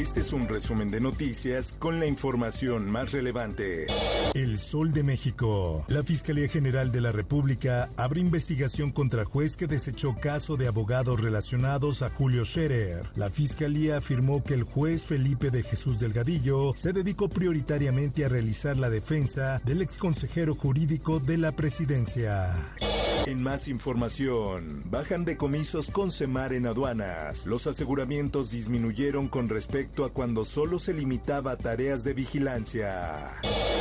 Este es un resumen de noticias con la información más relevante. El Sol de México. La Fiscalía General de la República abre investigación contra juez que desechó caso de abogados relacionados a Julio Scherer. La Fiscalía afirmó que el juez Felipe de Jesús Delgadillo se dedicó prioritariamente a realizar la defensa del exconsejero jurídico de la presidencia. En más información, bajan decomisos con Semar en aduanas. Los aseguramientos disminuyeron con respecto a cuando solo se limitaba a tareas de vigilancia.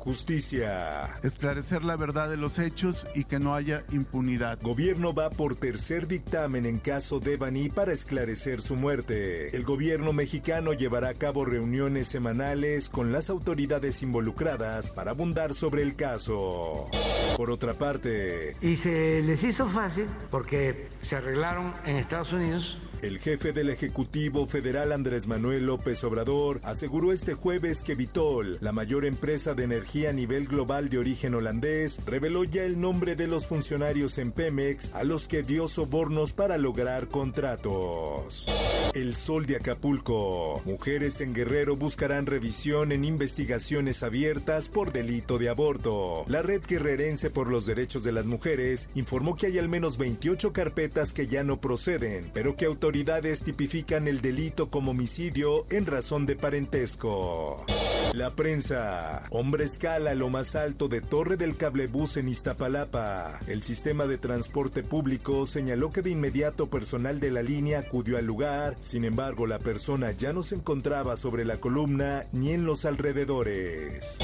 Justicia. Esclarecer la verdad de los hechos y que no haya impunidad. Gobierno va por tercer dictamen en caso de Bani para esclarecer su muerte. El gobierno mexicano llevará a cabo reuniones semanales con las autoridades involucradas para abundar sobre el caso. Por otra parte, Y se les hizo fácil porque se arreglaron en Estados Unidos El jefe del Ejecutivo Federal Andrés Manuel López Obrador aseguró este jueves que Vitol, la mayor empresa de energía a nivel global de origen holandés, reveló ya el nombre de los funcionarios en Pemex a los que dio sobornos para lograr contratos. El Sol de Acapulco. Mujeres en Guerrero buscarán revisión en investigaciones abiertas por delito de aborto. La red guerrerense por los derechos de las mujeres informó que hay al menos 28 carpetas que ya no proceden, pero que autoridades tipifican el delito como homicidio en razón de parentesco. La prensa. Hombre escala lo más alto de Torre del Cablebús en Iztapalapa. El sistema de transporte público señaló que de inmediato personal de la línea acudió al lugar. Sin embargo, la persona ya no se encontraba sobre la columna ni en los alrededores.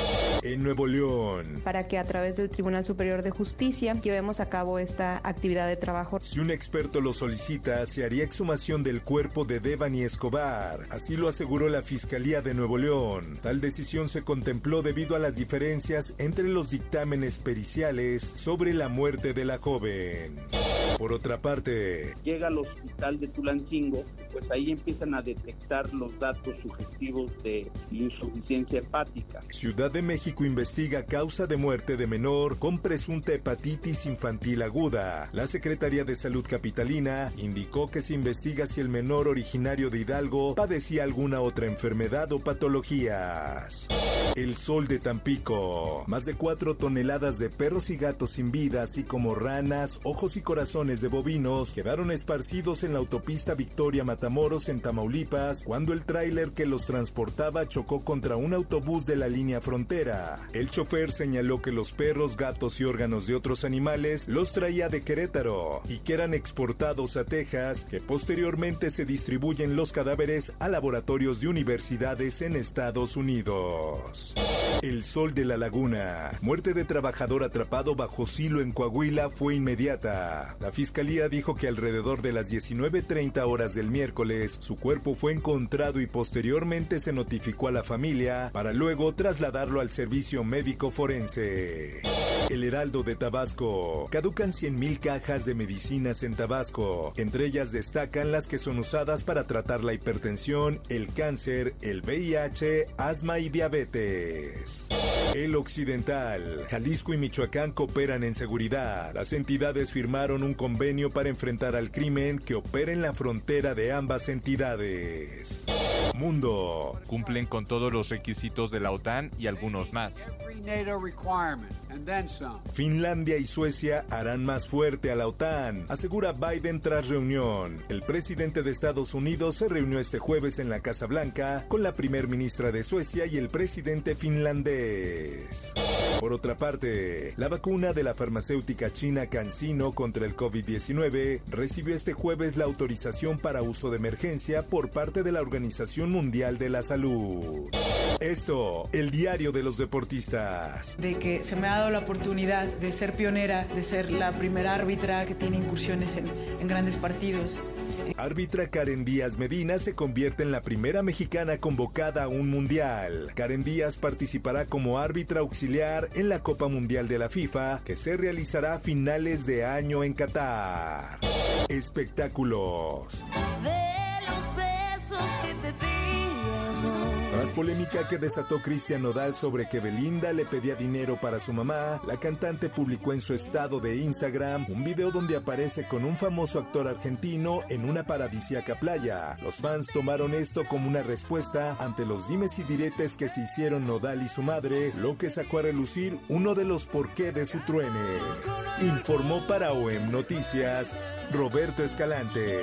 En Nuevo León. para que a través del Tribunal Superior de Justicia llevemos a cabo esta actividad de trabajo. Si un experto lo solicita, se haría exhumación del cuerpo de Devani Escobar. Así lo aseguró la Fiscalía de Nuevo León. Tal decisión se contempló debido a las diferencias entre los dictámenes periciales sobre la muerte de la joven. Por otra parte, llega al hospital de Tulancingo, pues ahí empiezan a detectar los datos sugestivos de insuficiencia hepática. Ciudad de México investiga causa de muerte de menor con presunta hepatitis infantil aguda. La Secretaría de Salud Capitalina indicó que se investiga si el menor originario de Hidalgo padecía alguna otra enfermedad o patologías. El sol de Tampico. Más de 4 toneladas de perros y gatos sin vida, así como ranas, ojos y corazones de bovinos, quedaron esparcidos en la autopista Victoria Matamoros en Tamaulipas cuando el tráiler que los transportaba chocó contra un autobús de la línea frontera. El chofer señaló que los perros, gatos y órganos de otros animales los traía de Querétaro y que eran exportados a Texas, que posteriormente se distribuyen los cadáveres a laboratorios de universidades en Estados Unidos. El sol de la laguna. Muerte de trabajador atrapado bajo silo en Coahuila fue inmediata. La fiscalía dijo que alrededor de las 19.30 horas del miércoles, su cuerpo fue encontrado y posteriormente se notificó a la familia para luego trasladarlo al servicio médico forense. El Heraldo de Tabasco. Caducan 100.000 cajas de medicinas en Tabasco. Entre ellas destacan las que son usadas para tratar la hipertensión, el cáncer, el VIH, asma y diabetes. El Occidental. Jalisco y Michoacán cooperan en seguridad. Las entidades firmaron un convenio para enfrentar al crimen que opera en la frontera de ambas entidades. Mundo. Cumplen con todos los requisitos de la OTAN y algunos más. Finlandia y Suecia harán más fuerte a la OTAN, asegura Biden tras reunión. El presidente de Estados Unidos se reunió este jueves en la Casa Blanca con la primer ministra de Suecia y el presidente finlandés. Por otra parte, la vacuna de la farmacéutica china CanSino contra el COVID-19 recibió este jueves la autorización para uso de emergencia por parte de la Organización Mundial de la Salud. Esto, el diario de los deportistas. de que se me ha dado la oportunidad de ser pionera, de ser la primera árbitra que tiene incursiones en, en grandes partidos. Árbitra Karen Díaz Medina se convierte en la primera mexicana convocada a un mundial. Karen Díaz participará como árbitra auxiliar en la Copa Mundial de la FIFA, que se realizará a finales de año en Qatar. Espectáculos. Tras polémica que desató Cristian Nodal sobre que Belinda le pedía dinero para su mamá, la cantante publicó en su estado de Instagram un video donde aparece con un famoso actor argentino en una paradisíaca playa. Los fans tomaron esto como una respuesta ante los dimes y diretes que se hicieron Nodal y su madre, lo que sacó a relucir uno de los porqué de su truene. Informó para OEM Noticias Roberto Escalante.